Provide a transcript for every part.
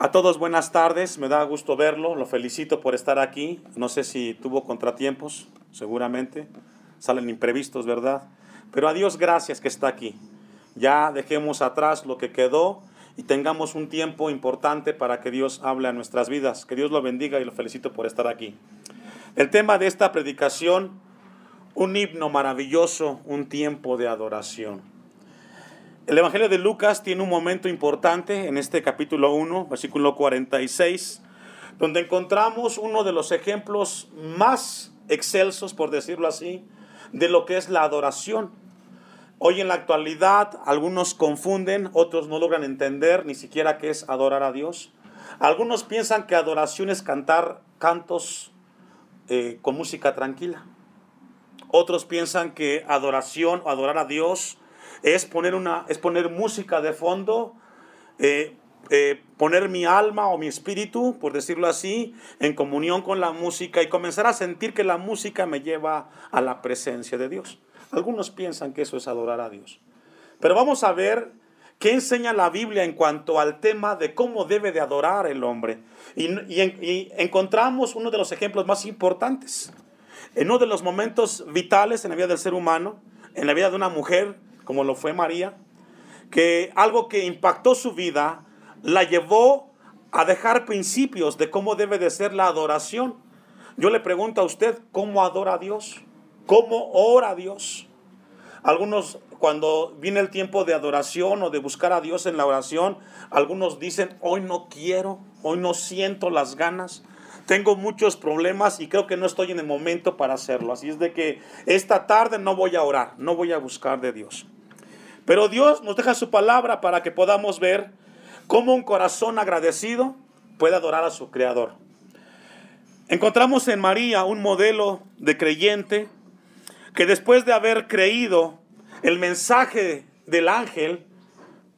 A todos buenas tardes, me da gusto verlo, lo felicito por estar aquí. No sé si tuvo contratiempos, seguramente, salen imprevistos, ¿verdad? Pero a Dios gracias que está aquí. Ya dejemos atrás lo que quedó y tengamos un tiempo importante para que Dios hable a nuestras vidas. Que Dios lo bendiga y lo felicito por estar aquí. El tema de esta predicación, un himno maravilloso, un tiempo de adoración. El Evangelio de Lucas tiene un momento importante en este capítulo 1, versículo 46, donde encontramos uno de los ejemplos más excelsos, por decirlo así, de lo que es la adoración. Hoy en la actualidad algunos confunden, otros no logran entender ni siquiera qué es adorar a Dios. Algunos piensan que adoración es cantar cantos eh, con música tranquila. Otros piensan que adoración o adorar a Dios es poner, una, es poner música de fondo, eh, eh, poner mi alma o mi espíritu, por decirlo así, en comunión con la música y comenzar a sentir que la música me lleva a la presencia de Dios. Algunos piensan que eso es adorar a Dios. Pero vamos a ver qué enseña la Biblia en cuanto al tema de cómo debe de adorar el hombre. Y, y encontramos uno de los ejemplos más importantes. En uno de los momentos vitales en la vida del ser humano, en la vida de una mujer, como lo fue María, que algo que impactó su vida la llevó a dejar principios de cómo debe de ser la adoración. Yo le pregunto a usted, ¿cómo adora a Dios? ¿Cómo ora a Dios? Algunos, cuando viene el tiempo de adoración o de buscar a Dios en la oración, algunos dicen, hoy no quiero, hoy no siento las ganas, tengo muchos problemas y creo que no estoy en el momento para hacerlo. Así es de que esta tarde no voy a orar, no voy a buscar de Dios. Pero Dios nos deja su palabra para que podamos ver cómo un corazón agradecido puede adorar a su Creador. Encontramos en María un modelo de creyente que después de haber creído el mensaje del ángel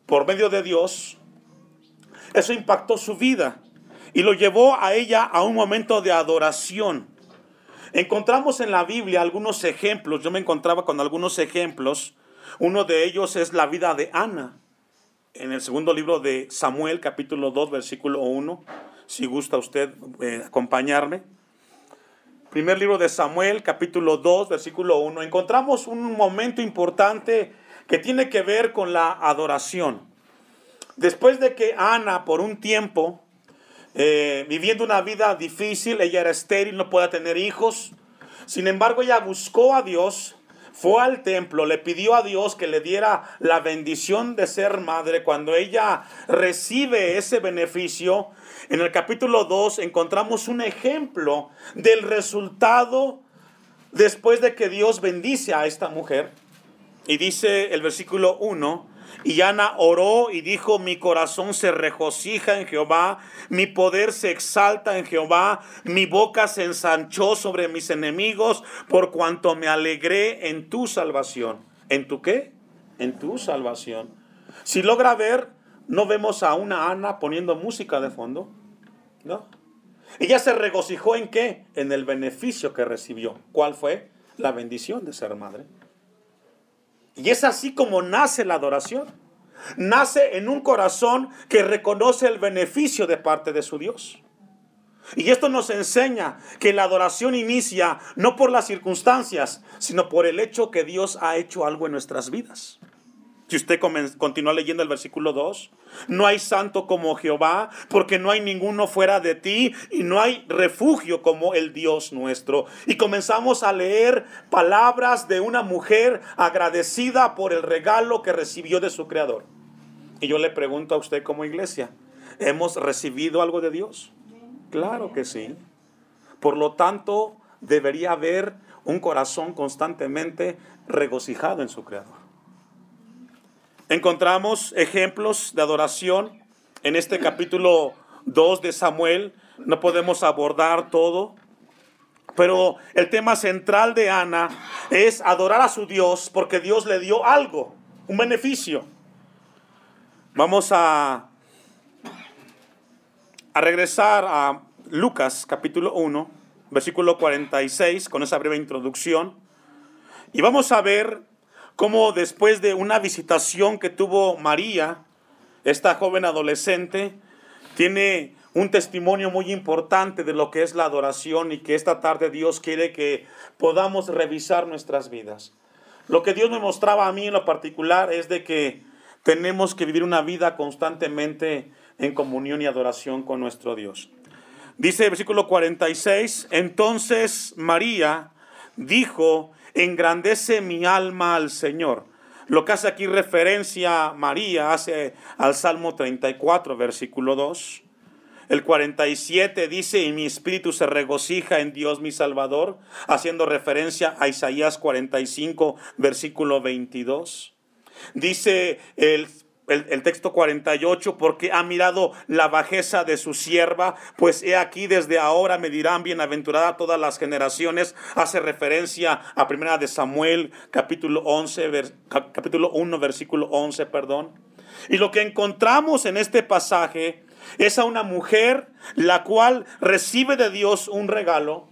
por medio de Dios, eso impactó su vida y lo llevó a ella a un momento de adoración. Encontramos en la Biblia algunos ejemplos, yo me encontraba con algunos ejemplos uno de ellos es la vida de Ana. En el segundo libro de Samuel, capítulo 2, versículo 1, si gusta usted eh, acompañarme. Primer libro de Samuel, capítulo 2, versículo 1, encontramos un momento importante que tiene que ver con la adoración. Después de que Ana, por un tiempo, eh, viviendo una vida difícil, ella era estéril, no podía tener hijos, sin embargo ella buscó a Dios fue al templo, le pidió a Dios que le diera la bendición de ser madre. Cuando ella recibe ese beneficio, en el capítulo 2 encontramos un ejemplo del resultado después de que Dios bendice a esta mujer. Y dice el versículo 1, y Ana oró y dijo, mi corazón se regocija en Jehová, mi poder se exalta en Jehová, mi boca se ensanchó sobre mis enemigos, por cuanto me alegré en tu salvación. ¿En tu qué? En tu salvación. Si logra ver, no vemos a una Ana poniendo música de fondo, ¿no? Ella se regocijó en qué? En el beneficio que recibió. ¿Cuál fue? La bendición de ser madre. Y es así como nace la adoración. Nace en un corazón que reconoce el beneficio de parte de su Dios. Y esto nos enseña que la adoración inicia no por las circunstancias, sino por el hecho que Dios ha hecho algo en nuestras vidas. Si usted continúa leyendo el versículo 2, no hay santo como Jehová, porque no hay ninguno fuera de ti y no hay refugio como el Dios nuestro. Y comenzamos a leer palabras de una mujer agradecida por el regalo que recibió de su Creador. Y yo le pregunto a usted como iglesia, ¿hemos recibido algo de Dios? Claro que sí. Por lo tanto, debería haber un corazón constantemente regocijado en su Creador. Encontramos ejemplos de adoración en este capítulo 2 de Samuel. No podemos abordar todo, pero el tema central de Ana es adorar a su Dios porque Dios le dio algo, un beneficio. Vamos a, a regresar a Lucas capítulo 1, versículo 46, con esa breve introducción. Y vamos a ver cómo después de una visitación que tuvo María, esta joven adolescente, tiene un testimonio muy importante de lo que es la adoración y que esta tarde Dios quiere que podamos revisar nuestras vidas. Lo que Dios me mostraba a mí en lo particular es de que tenemos que vivir una vida constantemente en comunión y adoración con nuestro Dios. Dice el versículo 46, entonces María dijo, engrandece mi alma al Señor. Lo que hace aquí referencia María hace al Salmo 34, versículo 2. El 47 dice, y mi espíritu se regocija en Dios mi Salvador, haciendo referencia a Isaías 45, versículo 22. Dice el el, texto 48, porque ha mirado la bajeza de su sierva, pues he aquí desde ahora me dirán bienaventurada todas las generaciones. Hace referencia a primera de Samuel, capítulo 11, capítulo 1, versículo 11, perdón. Y lo que encontramos en este pasaje es a una mujer la cual recibe de Dios un regalo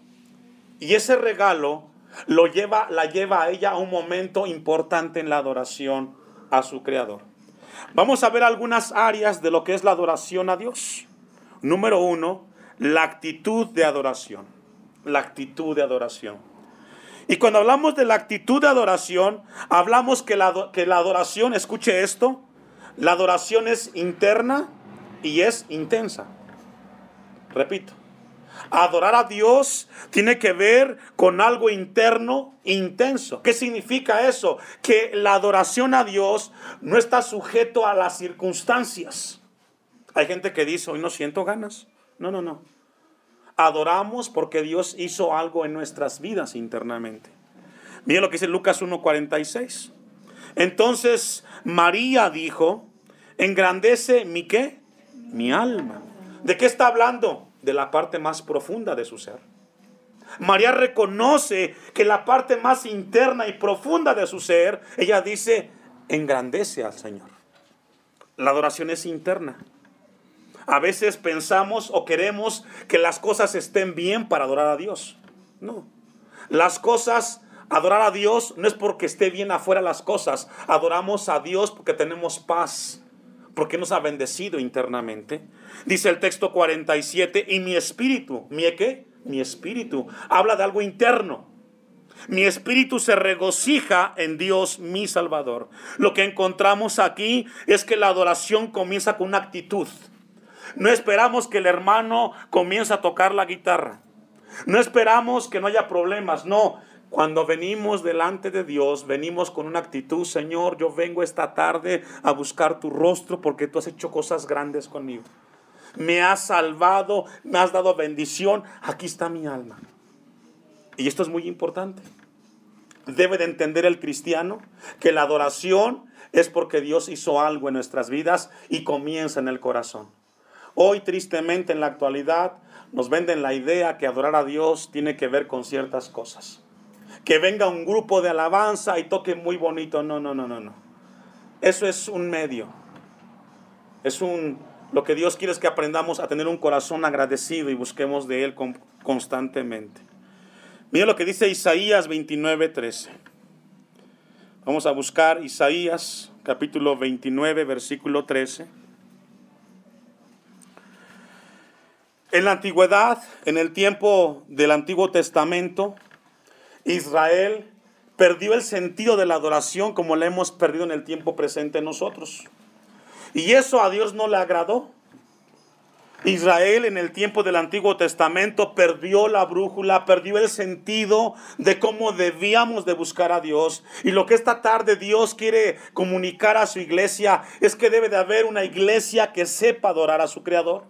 y ese regalo lo lleva, la lleva a ella a un momento importante en la adoración a su creador. Vamos a ver algunas áreas de lo que es la adoración a Dios. Número uno, la actitud de adoración. La actitud de adoración. Y cuando hablamos de la actitud de adoración, hablamos que la, que la adoración, escuche esto, la adoración es interna y es intensa. Repito, Adorar a Dios tiene que ver con algo interno intenso. ¿Qué significa eso? Que la adoración a Dios no está sujeto a las circunstancias. Hay gente que dice, hoy no siento ganas. No, no, no. Adoramos porque Dios hizo algo en nuestras vidas internamente. Mira lo que dice Lucas 1.46. Entonces María dijo, engrandece mi qué? Mi alma. ¿De qué está hablando? De la parte más profunda de su ser. María reconoce que la parte más interna y profunda de su ser, ella dice, engrandece al Señor. La adoración es interna. A veces pensamos o queremos que las cosas estén bien para adorar a Dios. No. Las cosas, adorar a Dios no es porque esté bien afuera las cosas. Adoramos a Dios porque tenemos paz porque nos ha bendecido internamente. Dice el texto 47, y mi espíritu, ¿mi qué? Mi espíritu, habla de algo interno. Mi espíritu se regocija en Dios mi Salvador. Lo que encontramos aquí es que la adoración comienza con una actitud. No esperamos que el hermano comience a tocar la guitarra. No esperamos que no haya problemas. No, cuando venimos delante de Dios, venimos con una actitud, Señor, yo vengo esta tarde a buscar tu rostro porque tú has hecho cosas grandes conmigo. Me has salvado, me has dado bendición, aquí está mi alma. Y esto es muy importante. Debe de entender el cristiano que la adoración es porque Dios hizo algo en nuestras vidas y comienza en el corazón. Hoy, tristemente, en la actualidad, nos venden la idea que adorar a Dios tiene que ver con ciertas cosas que venga un grupo de alabanza y toque muy bonito. No, no, no, no, no. Eso es un medio. Es un lo que Dios quiere es que aprendamos a tener un corazón agradecido y busquemos de él constantemente. Mira lo que dice Isaías 29:13. Vamos a buscar Isaías capítulo 29 versículo 13. En la antigüedad, en el tiempo del Antiguo Testamento, Israel perdió el sentido de la adoración como la hemos perdido en el tiempo presente nosotros. Y eso a Dios no le agradó. Israel en el tiempo del Antiguo Testamento perdió la brújula, perdió el sentido de cómo debíamos de buscar a Dios. Y lo que esta tarde Dios quiere comunicar a su iglesia es que debe de haber una iglesia que sepa adorar a su Creador.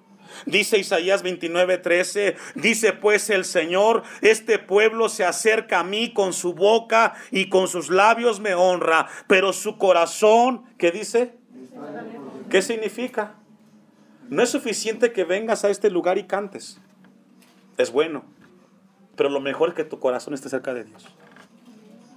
Dice Isaías 29:13, dice pues el Señor, este pueblo se acerca a mí con su boca y con sus labios me honra, pero su corazón, ¿qué dice? ¿Qué significa? No es suficiente que vengas a este lugar y cantes. Es bueno, pero lo mejor es que tu corazón esté cerca de Dios.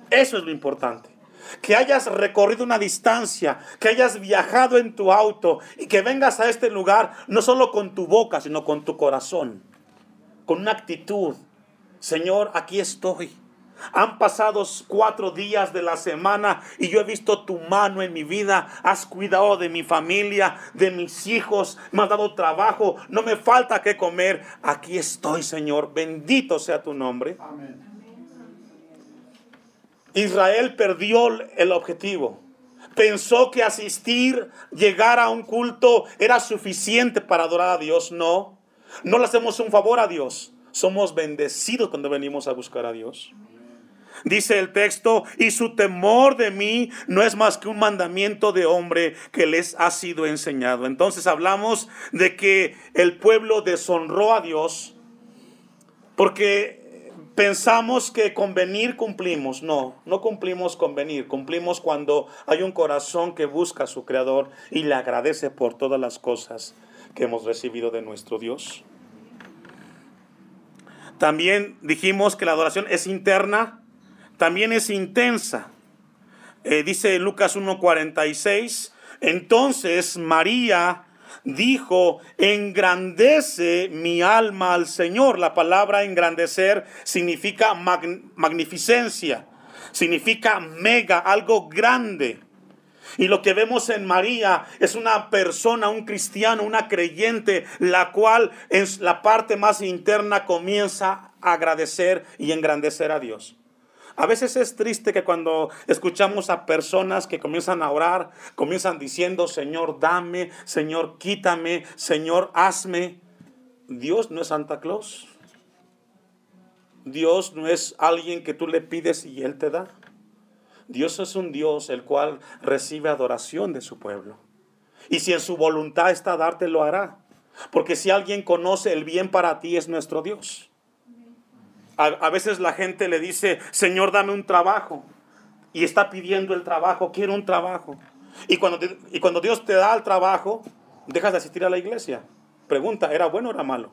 Eso es lo importante que hayas recorrido una distancia, que hayas viajado en tu auto y que vengas a este lugar no solo con tu boca, sino con tu corazón, con una actitud. Señor, aquí estoy. Han pasado cuatro días de la semana y yo he visto tu mano en mi vida. Has cuidado de mi familia, de mis hijos. Me has dado trabajo. No me falta que comer. Aquí estoy, Señor. Bendito sea tu nombre. Israel perdió el objetivo. Pensó que asistir, llegar a un culto era suficiente para adorar a Dios. No, no le hacemos un favor a Dios. Somos bendecidos cuando venimos a buscar a Dios. Dice el texto, y su temor de mí no es más que un mandamiento de hombre que les ha sido enseñado. Entonces hablamos de que el pueblo deshonró a Dios porque pensamos que con venir cumplimos. No, no cumplimos con venir. Cumplimos cuando hay un corazón que busca a su Creador y le agradece por todas las cosas que hemos recibido de nuestro Dios. También dijimos que la adoración es interna, también es intensa. Eh, dice Lucas 1.46, entonces María dijo, engrandece mi alma al Señor. La palabra engrandecer significa magnificencia, significa mega, algo grande. Y lo que vemos en María es una persona, un cristiano, una creyente, la cual en la parte más interna comienza a agradecer y engrandecer a Dios. A veces es triste que cuando escuchamos a personas que comienzan a orar, comienzan diciendo, Señor, dame, Señor, quítame, Señor, hazme. Dios no es Santa Claus. Dios no es alguien que tú le pides y Él te da. Dios es un Dios el cual recibe adoración de su pueblo. Y si en su voluntad está darte, lo hará. Porque si alguien conoce el bien para ti, es nuestro Dios. A, veces la gente le dice, Señor, dame un trabajo. Y está pidiendo el trabajo, quiero un trabajo. Y cuando, y cuando Dios te da el trabajo, dejas de asistir a la iglesia. Pregunta, ¿era bueno o era malo?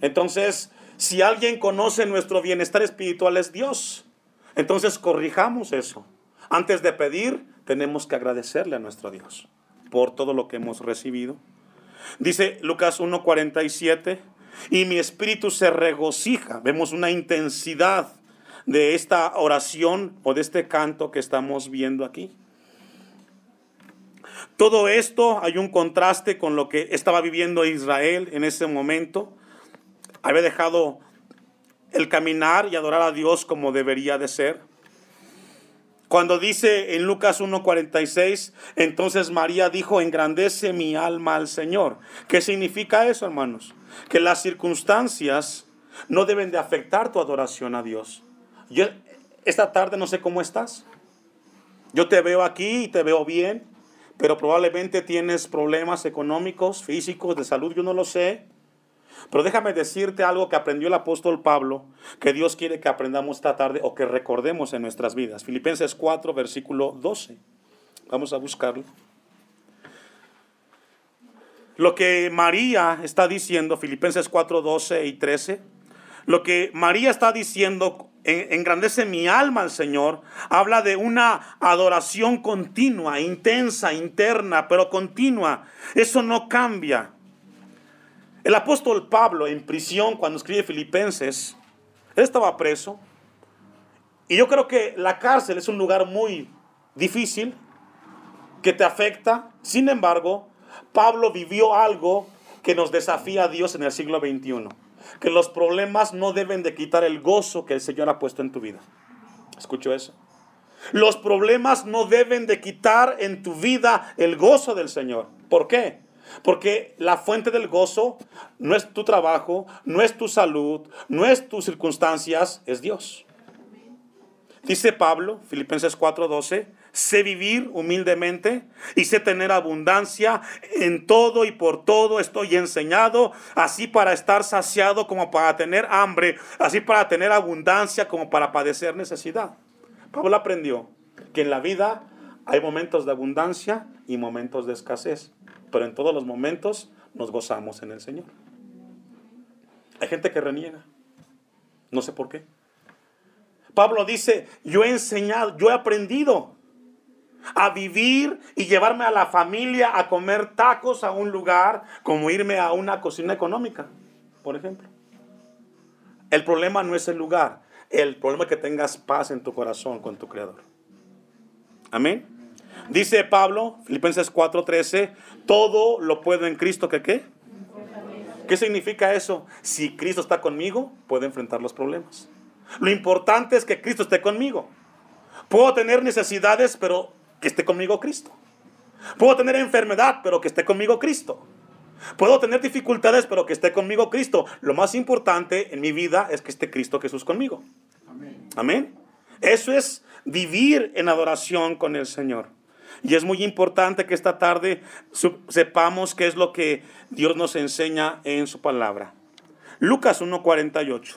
Entonces, si alguien conoce nuestro bienestar espiritual es Dios. Entonces corrijamos eso. Antes de pedir, tenemos que agradecerle a nuestro Dios por todo lo que hemos recibido. Dice Lucas 1:47, y mi espíritu se regocija. Vemos una intensidad de esta oración o de este canto que estamos viendo aquí. Todo esto hay un contraste con lo que estaba viviendo Israel en ese momento. Había dejado el caminar y adorar a Dios como debería de ser. Cuando dice en Lucas 1.46, entonces María dijo, engrandece mi alma al Señor. ¿Qué significa eso, hermanos? Que las circunstancias no deben de afectar tu adoración a Dios. Yo, esta tarde no sé cómo estás. Yo te veo aquí y te veo bien, pero probablemente tienes problemas económicos, físicos, de salud, yo no lo sé. Pero déjame decirte algo que aprendió el apóstol Pablo, que Dios quiere que aprendamos esta tarde o que recordemos en nuestras vidas. Filipenses 4, versículo 12. Vamos a buscarlo. Lo que María está diciendo, Filipenses 4, 12 y 13, lo que María está diciendo, engrandece mi alma al Señor, habla de una adoración continua, intensa, interna, pero continua. Eso no cambia. El apóstol Pablo en prisión cuando escribe Filipenses, él estaba preso. Y yo creo que la cárcel es un lugar muy difícil, que te afecta. Sin embargo, Pablo vivió algo que nos desafía a Dios en el siglo XXI. Que los problemas no deben de quitar el gozo que el Señor ha puesto en tu vida. ¿Escucho eso? Los problemas no deben de quitar en tu vida el gozo del Señor. ¿Por qué? Porque la fuente del gozo no es tu trabajo, no es tu salud, no es tus circunstancias, es Dios. Dice Pablo, Filipenses 4:12, sé vivir humildemente y sé tener abundancia en todo y por todo estoy enseñado, así para estar saciado como para tener hambre, así para tener abundancia como para padecer necesidad. Pablo aprendió que en la vida hay momentos de abundancia y momentos de escasez pero en todos los momentos nos gozamos en el Señor. Hay gente que reniega. No sé por qué. Pablo dice, yo he enseñado, yo he aprendido a vivir y llevarme a la familia a comer tacos a un lugar como irme a una cocina económica, por ejemplo. El problema no es el lugar. El problema es que tengas paz en tu corazón con tu Creador. Amén. Dice Pablo, Filipenses 4:13, todo lo puedo en Cristo que qué. ¿Qué significa eso? Si Cristo está conmigo, puedo enfrentar los problemas. Lo importante es que Cristo esté conmigo. Puedo tener necesidades, pero que esté conmigo Cristo. Puedo tener enfermedad, pero que esté conmigo Cristo. Puedo tener dificultades, pero que esté conmigo Cristo. Lo más importante en mi vida es que esté Cristo Jesús conmigo. Amén. Amén. Eso es vivir en adoración con el Señor. Y es muy importante que esta tarde sepamos qué es lo que Dios nos enseña en su palabra. Lucas 1.48.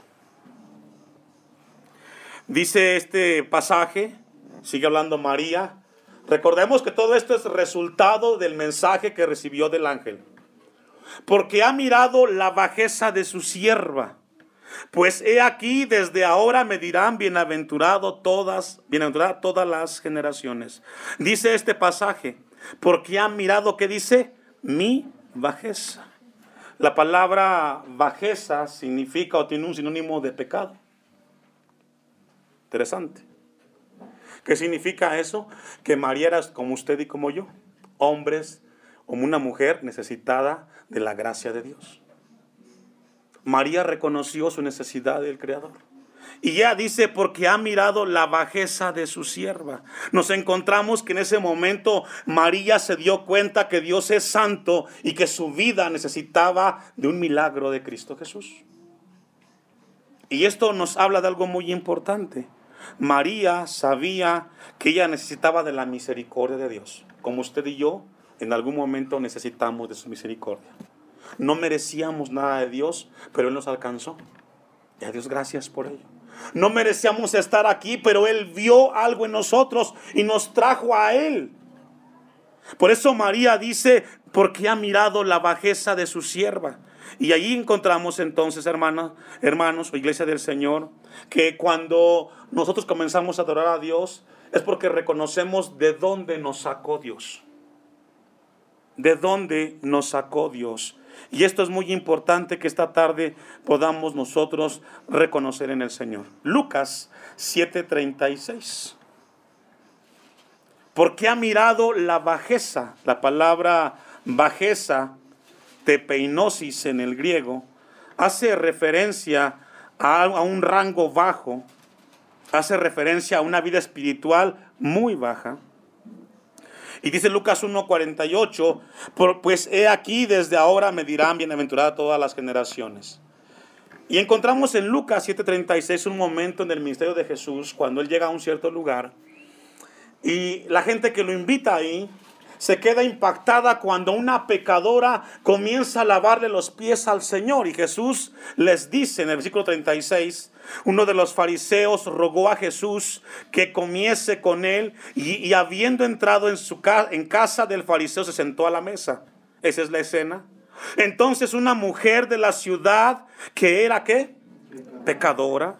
Dice este pasaje, sigue hablando María. Recordemos que todo esto es resultado del mensaje que recibió del ángel. Porque ha mirado la bajeza de su sierva. Pues he aquí, desde ahora me dirán bienaventurado todas, bienaventuradas todas las generaciones. Dice este pasaje, porque ha mirado, ¿qué dice? Mi bajeza. La palabra bajeza significa o tiene un sinónimo de pecado. Interesante. ¿Qué significa eso? Que María era como usted y como yo, hombres, como una mujer necesitada de la gracia de Dios. María reconoció su necesidad del Creador. Y ya dice, porque ha mirado la bajeza de su sierva. Nos encontramos que en ese momento María se dio cuenta que Dios es santo y que su vida necesitaba de un milagro de Cristo Jesús. Y esto nos habla de algo muy importante. María sabía que ella necesitaba de la misericordia de Dios, como usted y yo en algún momento necesitamos de su misericordia. No merecíamos nada de Dios, pero Él nos alcanzó. Y a Dios gracias por ello. No merecíamos estar aquí, pero Él vio algo en nosotros y nos trajo a Él. Por eso María dice, porque ha mirado la bajeza de su sierva. Y allí encontramos entonces, hermanos, hermanos o iglesia del Señor, que cuando nosotros comenzamos a adorar a Dios es porque reconocemos de dónde nos sacó Dios. De dónde nos sacó Dios. Y esto es muy importante que esta tarde podamos nosotros reconocer en el Señor. Lucas 7:36. Porque ha mirado la bajeza, la palabra bajeza, tepeinosis en el griego, hace referencia a, a un rango bajo, hace referencia a una vida espiritual muy baja. Y dice Lucas 1:48, pues he aquí desde ahora me dirán bienaventurada todas las generaciones. Y encontramos en Lucas 7:36 un momento en el ministerio de Jesús cuando él llega a un cierto lugar y la gente que lo invita ahí se queda impactada cuando una pecadora comienza a lavarle los pies al Señor. Y Jesús les dice en el versículo 36, uno de los fariseos rogó a Jesús que comiese con él y, habiendo entrado en, su en casa del fariseo se sentó a la mesa. Esa es la escena. Entonces una mujer de la ciudad que era qué? Pecadora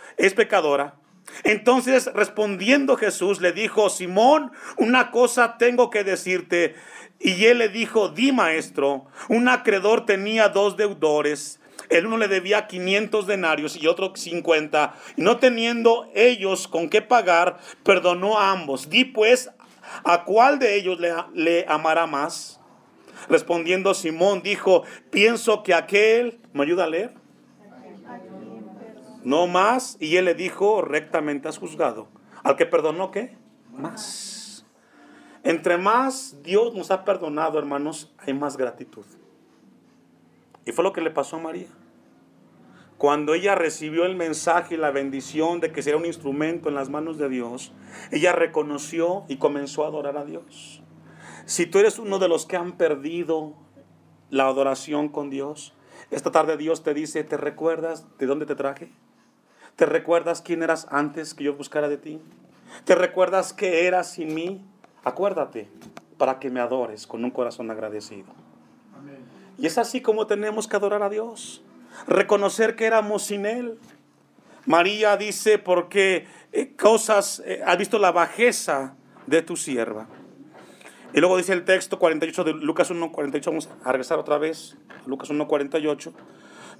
es pecadora. Entonces respondiendo Jesús le dijo, Simón, una cosa tengo que decirte. Y él le dijo, di maestro, un acreedor tenía dos deudores. El uno le debía 500 denarios y otro 50. Y no teniendo ellos con qué pagar, perdonó a ambos. Di pues, ¿a cuál de ellos le, le amará más? Respondiendo Simón dijo, pienso que aquel, ¿me ayuda a leer? No más. Y él le dijo, rectamente has juzgado. Al que perdonó, ¿qué? Más. Entre más Dios nos ha perdonado, hermanos, hay más gratitud. Y fue lo que le pasó a María. Cuando ella recibió el mensaje y la bendición de que sería un instrumento en las manos de Dios, ella reconoció y comenzó a adorar a Dios. Si tú eres uno de los que han perdido la adoración con Dios, esta tarde Dios te dice, ¿te recuerdas de dónde te traje? ¿Te recuerdas quién eras antes que yo buscara de ti? ¿Te recuerdas qué eras sin mí? Acuérdate para que me adores con un corazón agradecido. Y es así como tenemos que adorar a Dios. Reconocer que éramos sin Él. María dice, porque eh, cosas, eh, ha visto la bajeza de tu sierva. Y luego dice el texto 48 de Lucas 1.48, vamos a regresar otra vez, Lucas 1.48.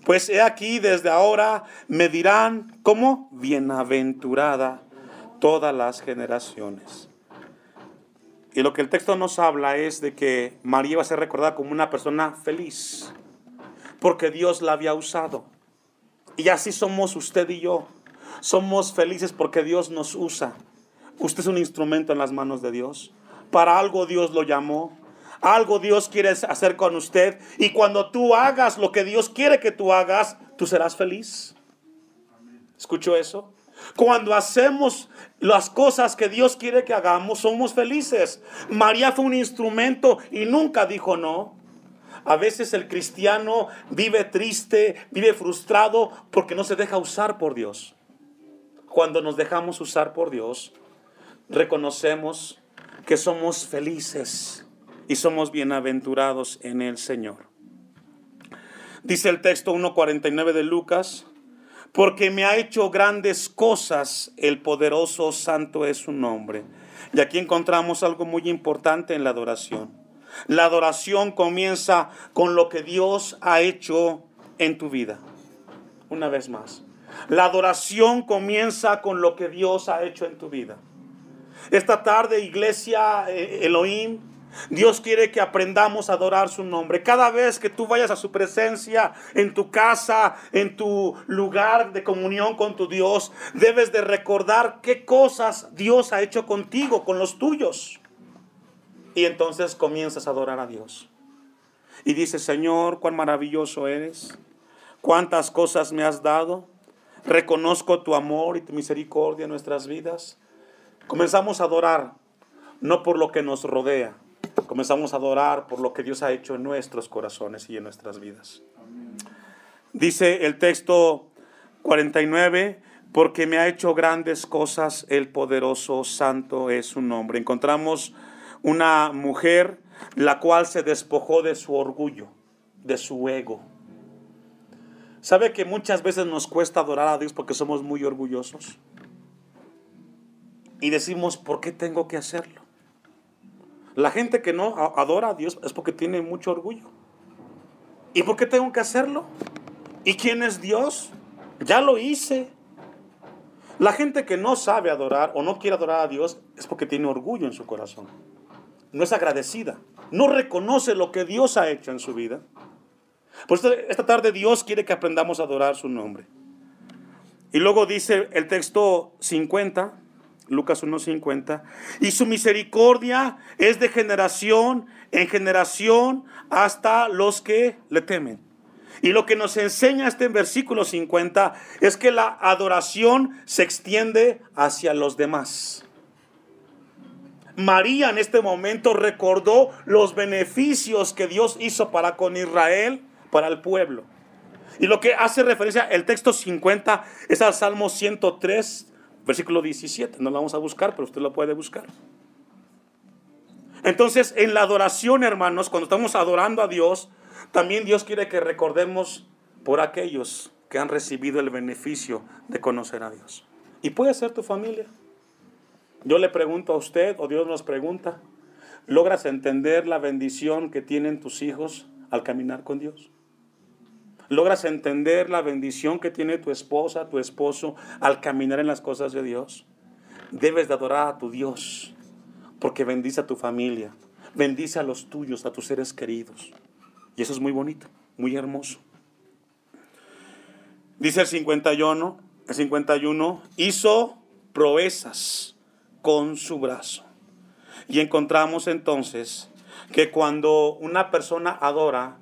Pues he aquí, desde ahora me dirán como bienaventurada todas las generaciones. Y lo que el texto nos habla es de que María va a ser recordada como una persona feliz, porque Dios la había usado. Y así somos usted y yo. Somos felices porque Dios nos usa. Usted es un instrumento en las manos de Dios. Para algo Dios lo llamó. Algo Dios quiere hacer con usted. Y cuando tú hagas lo que Dios quiere que tú hagas, tú serás feliz. ¿Escuchó eso? Cuando hacemos las cosas que Dios quiere que hagamos, somos felices. María fue un instrumento y nunca dijo no. A veces el cristiano vive triste, vive frustrado porque no se deja usar por Dios. Cuando nos dejamos usar por Dios, reconocemos que somos felices y somos bienaventurados en el Señor. Dice el texto 1.49 de Lucas, porque me ha hecho grandes cosas, el poderoso santo es su nombre. Y aquí encontramos algo muy importante en la adoración. La adoración comienza con lo que Dios ha hecho en tu vida. Una vez más. La adoración comienza con lo que Dios ha hecho en tu vida. Esta tarde, iglesia eh, Elohim, Dios quiere que aprendamos a adorar su nombre. Cada vez que tú vayas a su presencia, en tu casa, en tu lugar de comunión con tu Dios, debes de recordar qué cosas Dios ha hecho contigo, con los tuyos. Y entonces comienzas a adorar a Dios. Y dices, Señor, cuán maravilloso eres, cuántas cosas me has dado. Reconozco tu amor y tu misericordia en nuestras vidas. Comenzamos a adorar, no por lo que nos rodea, comenzamos a adorar por lo que Dios ha hecho en nuestros corazones y en nuestras vidas. Dice el texto 49, porque me ha hecho grandes cosas, el poderoso santo es su nombre. Encontramos una mujer la cual se despojó de su orgullo, de su ego. ¿Sabe que muchas veces nos cuesta adorar a Dios porque somos muy orgullosos? Y decimos, ¿por qué tengo que hacerlo? La gente que no adora a Dios es porque tiene mucho orgullo. ¿Y por qué tengo que hacerlo? ¿Y quién es Dios? Ya lo hice. La gente que no sabe adorar o no quiere adorar a Dios es porque tiene orgullo en su corazón. No es agradecida. No reconoce lo que Dios ha hecho en su vida. Por eso esta tarde Dios quiere que aprendamos a adorar su nombre. Y luego dice el texto 50, Lucas 1.50, y su misericordia es de generación en generación hasta los que le temen. Y lo que nos enseña este versículo 50 es que la adoración se extiende hacia los demás. María en este momento recordó los beneficios que Dios hizo para con Israel, para el pueblo. Y lo que hace referencia el texto 50 es al Salmo 103, versículo 17. No lo vamos a buscar, pero usted lo puede buscar. Entonces, en la adoración, hermanos, cuando estamos adorando a Dios, también Dios quiere que recordemos por aquellos que han recibido el beneficio de conocer a Dios. Y puede ser tu familia. Yo le pregunto a usted, o Dios nos pregunta, ¿logras entender la bendición que tienen tus hijos al caminar con Dios? ¿Logras entender la bendición que tiene tu esposa, tu esposo al caminar en las cosas de Dios? Debes de adorar a tu Dios, porque bendice a tu familia, bendice a los tuyos, a tus seres queridos. Y eso es muy bonito, muy hermoso. Dice el 51, el 51, hizo proezas con su brazo. Y encontramos entonces que cuando una persona adora,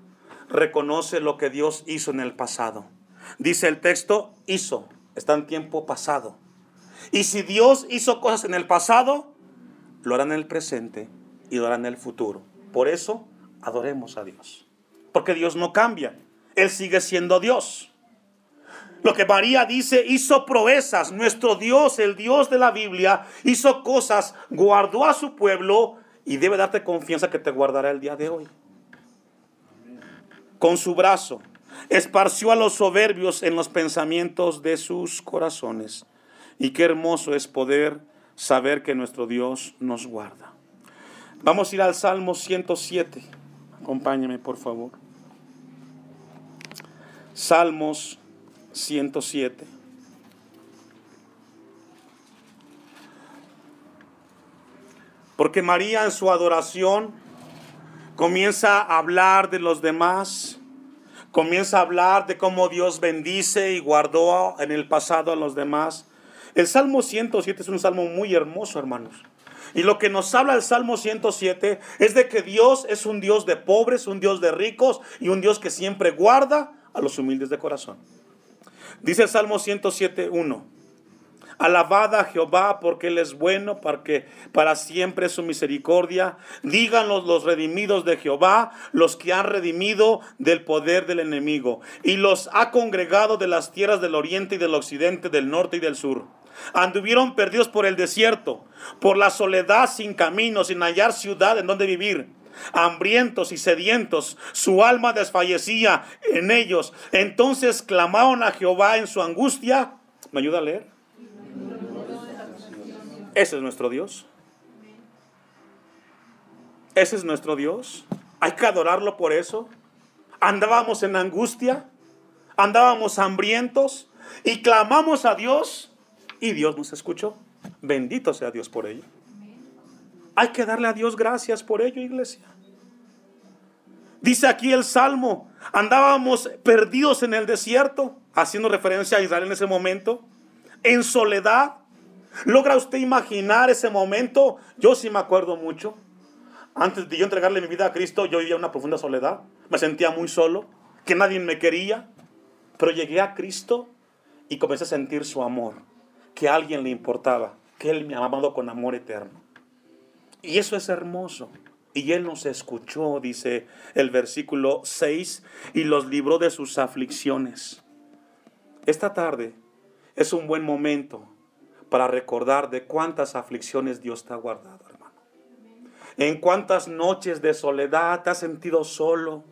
reconoce lo que Dios hizo en el pasado. Dice el texto, hizo, está en tiempo pasado. Y si Dios hizo cosas en el pasado, lo hará en el presente y lo hará en el futuro. Por eso, adoremos a Dios. Porque Dios no cambia. Él sigue siendo Dios. Lo que María dice, hizo proezas. Nuestro Dios, el Dios de la Biblia, hizo cosas, guardó a su pueblo y debe darte confianza que te guardará el día de hoy. Con su brazo, esparció a los soberbios en los pensamientos de sus corazones. Y qué hermoso es poder saber que nuestro Dios nos guarda. Vamos a ir al Salmo 107. Acompáñeme, por favor. Salmos 107. Porque María en su adoración comienza a hablar de los demás, comienza a hablar de cómo Dios bendice y guardó en el pasado a los demás. El Salmo 107 es un salmo muy hermoso, hermanos. Y lo que nos habla el Salmo 107 es de que Dios es un Dios de pobres, un Dios de ricos y un Dios que siempre guarda a los humildes de corazón. Dice el Salmo 107, 1. Alabad a Jehová porque Él es bueno, porque para siempre es su misericordia. Díganlos los redimidos de Jehová, los que han redimido del poder del enemigo. Y los ha congregado de las tierras del oriente y del occidente, del norte y del sur. Anduvieron perdidos por el desierto, por la soledad sin camino, sin hallar ciudad en donde vivir hambrientos y sedientos, su alma desfallecía en ellos. Entonces clamaron a Jehová en su angustia. ¿Me ayuda a leer? Ese es nuestro Dios. Ese es nuestro Dios. Hay que adorarlo por eso. Andábamos en angustia, andábamos hambrientos y clamamos a Dios y Dios nos escuchó. Bendito sea Dios por ello. Hay que darle a Dios gracias por ello, iglesia. Dice aquí el Salmo, andábamos perdidos en el desierto, haciendo referencia a Israel en ese momento, en soledad. ¿Logra usted imaginar ese momento? Yo sí me acuerdo mucho. Antes de yo entregarle mi vida a Cristo, yo vivía una profunda soledad. Me sentía muy solo, que nadie me quería. Pero llegué a Cristo y comencé a sentir su amor, que a alguien le importaba, que Él me ha amado con amor eterno. Y eso es hermoso. Y Él nos escuchó, dice el versículo 6, y los libró de sus aflicciones. Esta tarde es un buen momento para recordar de cuántas aflicciones Dios te ha guardado, hermano. En cuántas noches de soledad te has sentido solo.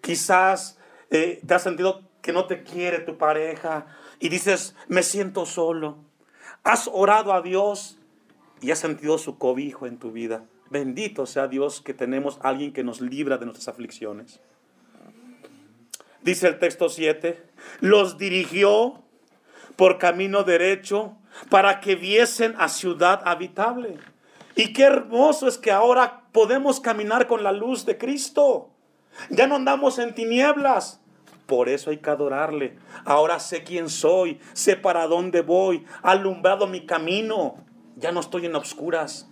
Quizás eh, te has sentido que no te quiere tu pareja y dices, me siento solo. Has orado a Dios y has sentido su cobijo en tu vida. Bendito sea Dios que tenemos alguien que nos libra de nuestras aflicciones. Dice el texto 7, los dirigió por camino derecho para que viesen a ciudad habitable. Y qué hermoso es que ahora podemos caminar con la luz de Cristo. Ya no andamos en tinieblas. Por eso hay que adorarle. Ahora sé quién soy, sé para dónde voy, alumbrado mi camino ya no estoy en obscuras.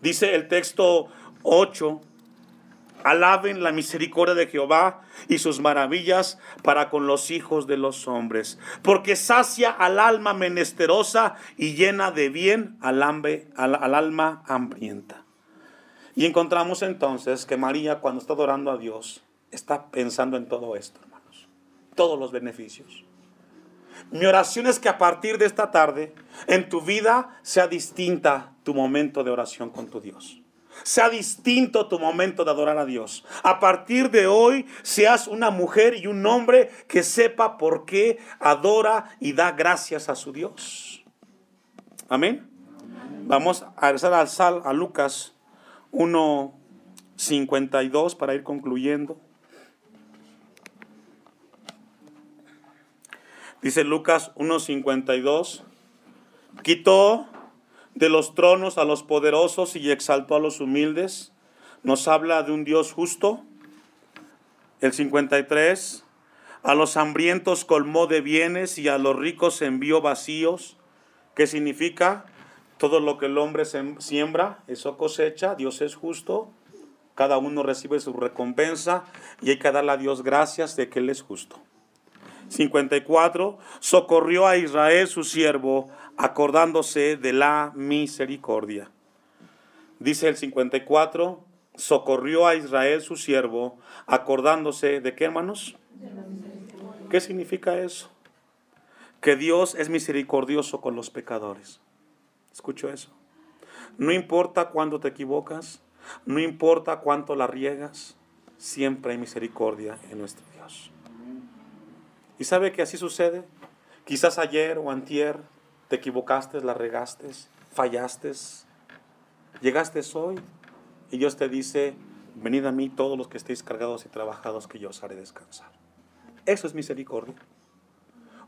Dice el texto 8, alaben la misericordia de Jehová y sus maravillas para con los hijos de los hombres, porque sacia al alma menesterosa y llena de bien al, al alma hambrienta. Y encontramos entonces que María cuando está adorando a Dios está pensando en todo esto, hermanos, todos los beneficios. Mi oración es que a partir de esta tarde en tu vida sea distinta tu momento de oración con tu Dios. Sea distinto tu momento de adorar a Dios. A partir de hoy seas una mujer y un hombre que sepa por qué adora y da gracias a su Dios. Amén. Vamos a regresar al Sal a Lucas 1:52 para ir concluyendo. Dice Lucas 1.52, quitó de los tronos a los poderosos y exaltó a los humildes. Nos habla de un Dios justo. El 53, a los hambrientos colmó de bienes y a los ricos envió vacíos. ¿Qué significa? Todo lo que el hombre siembra, eso cosecha. Dios es justo. Cada uno recibe su recompensa y hay que darle a Dios gracias de que Él es justo. 54, socorrió a Israel su siervo, acordándose de la misericordia. Dice el 54, socorrió a Israel su siervo, acordándose de qué hermanos? ¿Qué significa eso? que Dios es misericordioso con los pecadores. Escucho eso. No importa cuándo te equivocas, no importa cuánto la riegas, siempre hay misericordia en nuestro Dios. ¿Y sabe que así sucede? Quizás ayer o antier te equivocaste, la regaste, fallaste, llegaste hoy y Dios te dice, venid a mí todos los que estéis cargados y trabajados, que yo os haré descansar. Eso es misericordia.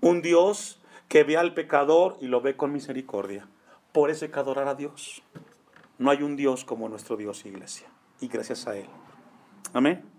Un Dios que ve al pecador y lo ve con misericordia. Por eso hay que adorar a Dios. No hay un Dios como nuestro Dios, iglesia. Y gracias a Él. Amén.